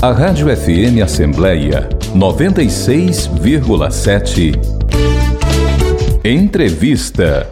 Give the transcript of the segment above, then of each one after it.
A Rádio FM Assembleia 96,7. Entrevista.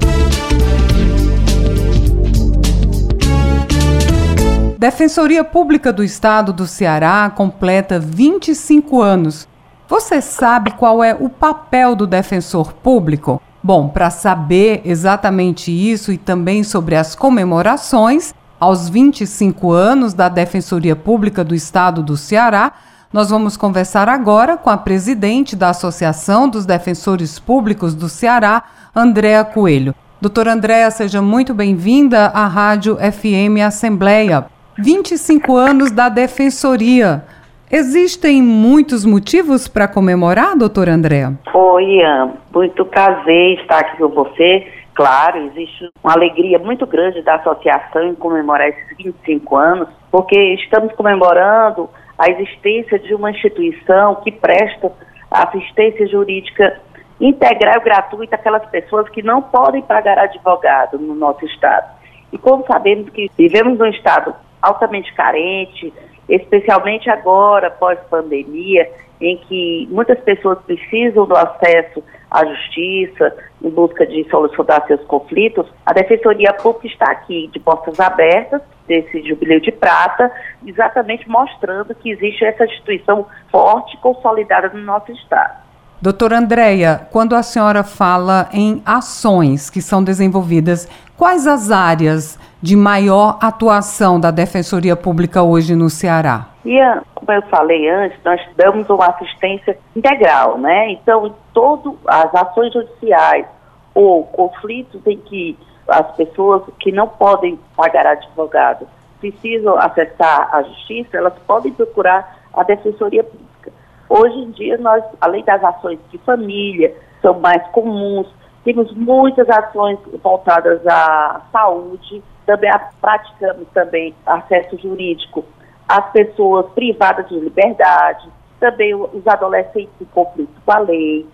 Defensoria Pública do Estado do Ceará completa 25 anos. Você sabe qual é o papel do defensor público? Bom, para saber exatamente isso e também sobre as comemorações, aos 25 anos da Defensoria Pública do Estado do Ceará, nós vamos conversar agora com a presidente da Associação dos Defensores Públicos do Ceará, Andréa Coelho. Doutora Andréa, seja muito bem-vinda à Rádio FM Assembleia. 25 anos da Defensoria. Existem muitos motivos para comemorar, doutora Andréa? Oi, Ian. Muito prazer estar aqui com você Claro, existe uma alegria muito grande da associação em comemorar esses 25 anos, porque estamos comemorando a existência de uma instituição que presta assistência jurídica integral e gratuita àquelas pessoas que não podem pagar advogado no nosso estado. E como sabemos que vivemos num estado altamente carente, especialmente agora, pós-pandemia, em que muitas pessoas precisam do acesso à justiça em busca de solucionar seus conflitos, a Defensoria Pública está aqui de portas abertas desse Jubileu de Prata, exatamente mostrando que existe essa instituição forte e consolidada no nosso Estado. Doutora Andréia, quando a senhora fala em ações que são desenvolvidas, quais as áreas de maior atuação da Defensoria Pública hoje no Ceará? Ian, como eu falei antes, nós damos uma assistência integral, né? Então, todas as ações judiciais ou conflitos em que as pessoas que não podem pagar advogado precisam acessar a justiça, elas podem procurar a Defensoria Pública. Hoje em dia, nós, além das ações de família, são mais comuns, temos muitas ações voltadas à saúde, também praticamos também acesso jurídico às pessoas privadas de liberdade, também os adolescentes em conflito com a lei.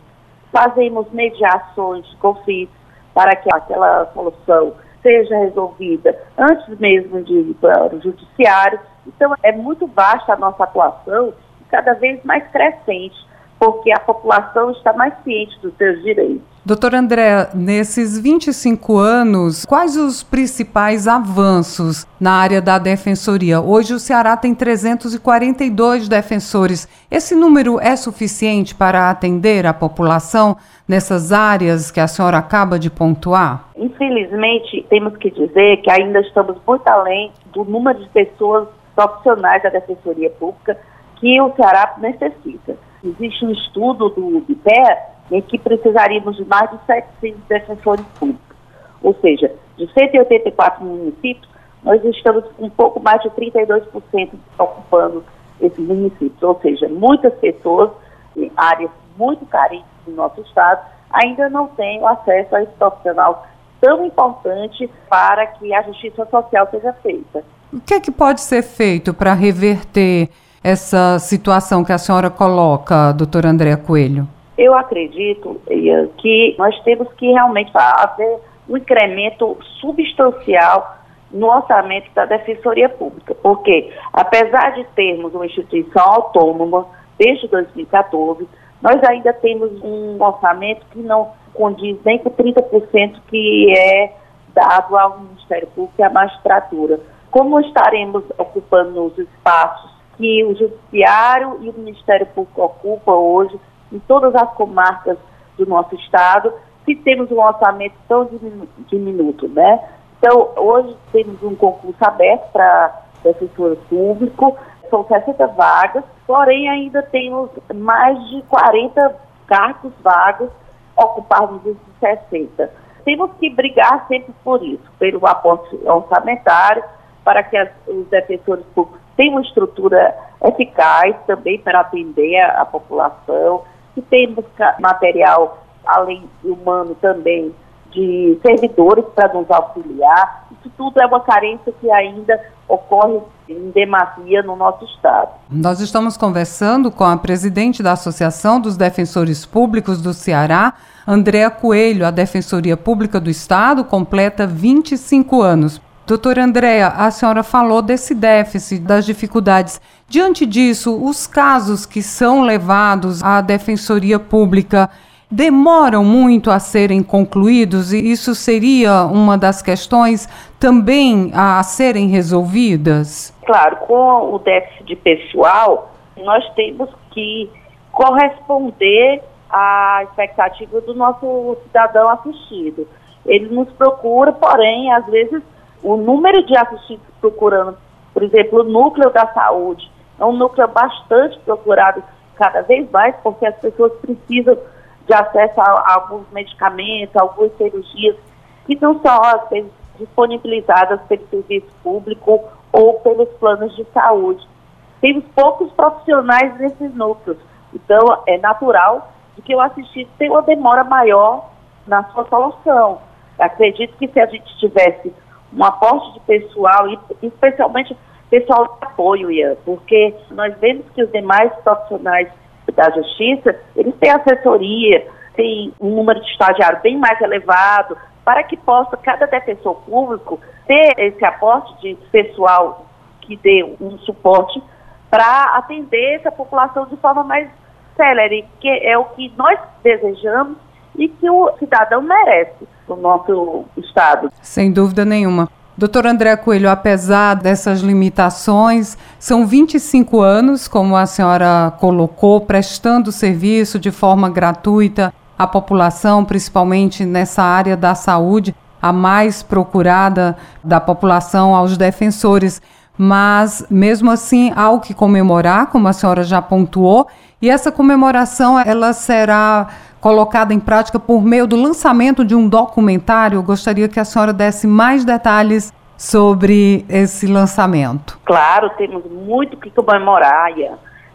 Fazemos mediações de conflitos para que aquela solução seja resolvida antes mesmo de ir para o judiciário. Então, é muito vasta a nossa atuação e cada vez mais crescente, porque a população está mais ciente dos seus direitos. Doutor André, nesses 25 anos, quais os principais avanços na área da defensoria? Hoje o Ceará tem 342 defensores. Esse número é suficiente para atender a população nessas áreas que a senhora acaba de pontuar? Infelizmente, temos que dizer que ainda estamos muito além do número de pessoas profissionais da defensoria pública que o Ceará necessita. Existe um estudo do IPE em que precisaríamos de mais de 700 defensores públicos. Ou seja, de 184 municípios, nós estamos com um pouco mais de 32% ocupando esses municípios. Ou seja, muitas pessoas em áreas muito carentes do nosso estado ainda não têm acesso a esse profissional tão importante para que a justiça social seja feita. O que é que pode ser feito para reverter essa situação que a senhora coloca, doutora Andréa Coelho? Eu acredito que nós temos que realmente fazer um incremento substancial no orçamento da Defensoria Pública, porque apesar de termos uma instituição autônoma desde 2014, nós ainda temos um orçamento que não condiz nem com 30% que é dado ao Ministério Público e à magistratura. Como estaremos ocupando os espaços que o Judiciário e o Ministério Público ocupam hoje em todas as comarcas do nosso estado, se temos um orçamento tão diminuto, né? Então, hoje temos um concurso aberto para defensor público, são 60 vagas, porém ainda temos mais de 40 cargos vagos ocupados desses 60. Temos que brigar sempre por isso, pelo aporte orçamentário, para que as, os defensores públicos tenham uma estrutura eficaz também para atender a, a população, que temos material, além humano também, de servidores para nos auxiliar. Isso tudo é uma carência que ainda ocorre em demasia no nosso Estado. Nós estamos conversando com a presidente da Associação dos Defensores Públicos do Ceará, Andréa Coelho. A Defensoria Pública do Estado completa 25 anos. Doutora Andréa, a senhora falou desse déficit, das dificuldades. Diante disso, os casos que são levados à Defensoria Pública demoram muito a serem concluídos e isso seria uma das questões também a serem resolvidas? Claro, com o déficit de pessoal, nós temos que corresponder à expectativa do nosso cidadão assistido. Ele nos procura, porém, às vezes o número de assistidos procurando, por exemplo, o núcleo da saúde, é um núcleo bastante procurado cada vez mais, porque as pessoas precisam de acesso a, a alguns medicamentos, algumas cirurgias, que não são, às vezes, disponibilizadas pelo serviço público ou pelos planos de saúde. Temos poucos profissionais nesses núcleos, então é natural que o assistido tenha uma demora maior na sua solução. Acredito que se a gente tivesse um aporte de pessoal, e especialmente pessoal de apoio, Ian, porque nós vemos que os demais profissionais da justiça, eles têm assessoria, têm um número de estagiários bem mais elevado, para que possa cada defensor público ter esse aporte de pessoal que dê um suporte para atender essa população de forma mais célere, que é o que nós desejamos e que o cidadão merece no nosso Estado. Sem dúvida nenhuma. Doutor André Coelho, apesar dessas limitações, são 25 anos, como a senhora colocou, prestando serviço de forma gratuita à população, principalmente nessa área da saúde, a mais procurada da população aos defensores. Mas, mesmo assim, há o que comemorar, como a senhora já pontuou, e essa comemoração ela será colocada em prática por meio do lançamento de um documentário. Eu gostaria que a senhora desse mais detalhes sobre esse lançamento. Claro, temos muito que comemorar.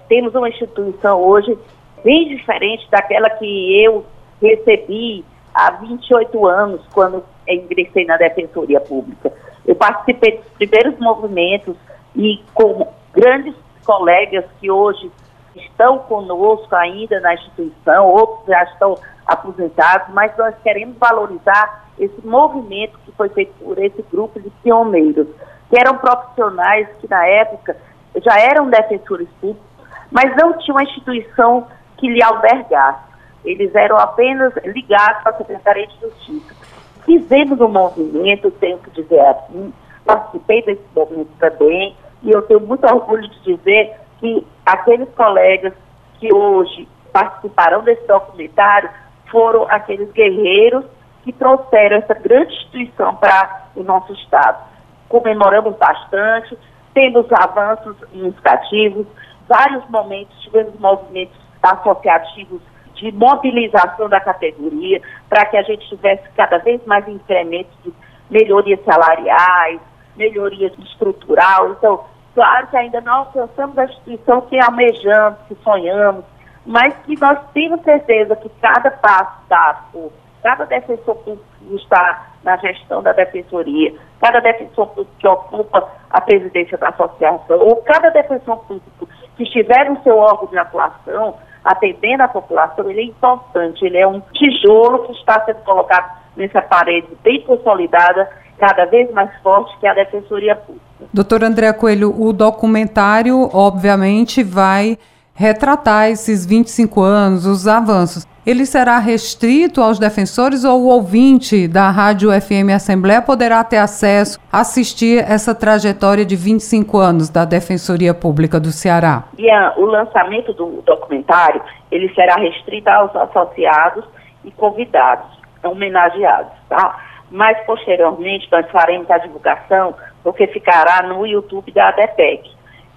Temos uma instituição hoje bem diferente daquela que eu recebi há 28 anos, quando ingressei na Defensoria Pública. Participei dos primeiros movimentos e com grandes colegas que hoje estão conosco ainda na instituição, outros já estão aposentados, mas nós queremos valorizar esse movimento que foi feito por esse grupo de pioneiros, que eram profissionais que na época já eram defensores públicos, mas não tinham uma instituição que lhe albergasse. Eles eram apenas ligados à Secretaria de Justiça. Fizemos um movimento, tenho que dizer assim, participei desse movimento também, e eu tenho muito orgulho de dizer que aqueles colegas que hoje participarão desse documentário foram aqueles guerreiros que trouxeram essa grande instituição para o nosso Estado. Comemoramos bastante, temos avanços significativos, vários momentos, tivemos movimentos associativos de mobilização da categoria para que a gente tivesse cada vez mais incrementos de melhorias salariais, melhoria estrutural. Então, Claro que ainda não alcançamos a instituição que almejamos, que sonhamos, mas que nós temos certeza que cada passo dado cada defensor público que está na gestão da defensoria, cada defensor público que ocupa a presidência da associação, ou cada defensor público que estiver no seu órgão de atuação, atendendo a população, ele é importante, ele é um tijolo que está sendo colocado nessa parede bem consolidada cada vez mais forte, que é a Defensoria Pública. Doutor André Coelho, o documentário, obviamente, vai retratar esses 25 anos, os avanços. Ele será restrito aos defensores ou o ouvinte da Rádio FM Assembleia poderá ter acesso, assistir essa trajetória de 25 anos da Defensoria Pública do Ceará? Ian, o lançamento do documentário, ele será restrito aos associados e convidados, homenageados, tá? Mas, posteriormente, nós faremos a divulgação, porque ficará no YouTube da ADEPEC.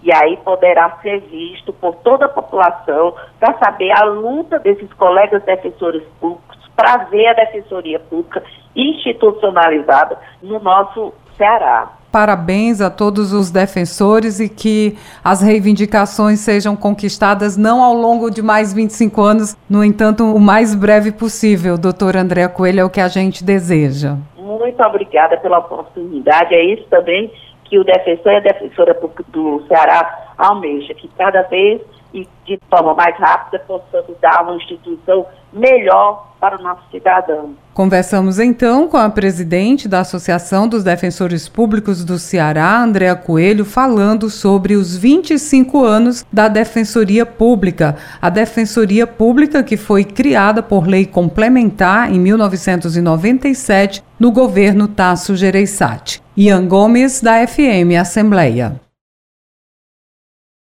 E aí poderá ser visto por toda a população para saber a luta desses colegas defensores públicos para ver a defensoria pública institucionalizada no nosso Ceará. Parabéns a todos os defensores e que as reivindicações sejam conquistadas não ao longo de mais 25 anos, no entanto, o mais breve possível. Doutor André Coelho, é o que a gente deseja. Muito obrigada pela oportunidade. É isso também que o defensor e a defensora do Ceará almeja, que cada vez e de forma mais rápida possamos dar uma instituição melhor para o nosso cidadão. Conversamos então com a presidente da Associação dos Defensores Públicos do Ceará, Andréa Coelho, falando sobre os 25 anos da Defensoria Pública. A Defensoria Pública que foi criada por lei complementar em 1997 no governo Tasso Gereissati. Ian Gomes, da FM Assembleia.